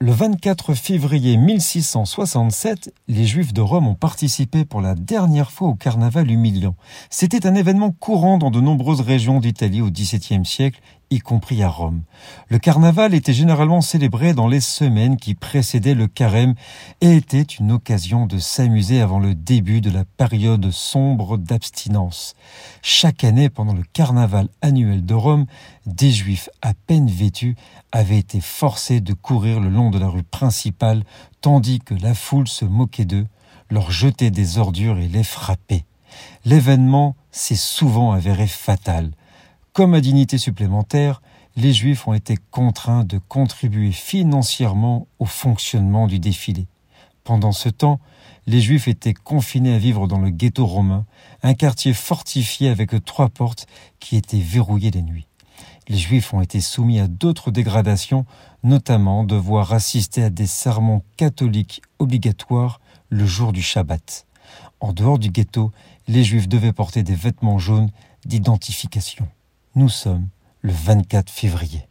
Le 24 février 1667, les Juifs de Rome ont participé pour la dernière fois au carnaval humiliant. C'était un événement courant dans de nombreuses régions d'Italie au XVIIe siècle y compris à Rome. Le carnaval était généralement célébré dans les semaines qui précédaient le carême et était une occasion de s'amuser avant le début de la période sombre d'abstinence. Chaque année, pendant le carnaval annuel de Rome, des juifs à peine vêtus avaient été forcés de courir le long de la rue principale tandis que la foule se moquait d'eux, leur jetait des ordures et les frappait. L'événement s'est souvent avéré fatal. Comme à dignité supplémentaire, les Juifs ont été contraints de contribuer financièrement au fonctionnement du défilé. Pendant ce temps, les Juifs étaient confinés à vivre dans le ghetto romain, un quartier fortifié avec trois portes qui étaient verrouillées les nuits. Les Juifs ont été soumis à d'autres dégradations, notamment devoir assister à des sermons catholiques obligatoires le jour du Shabbat. En dehors du ghetto, les Juifs devaient porter des vêtements jaunes d'identification. Nous sommes le 24 février.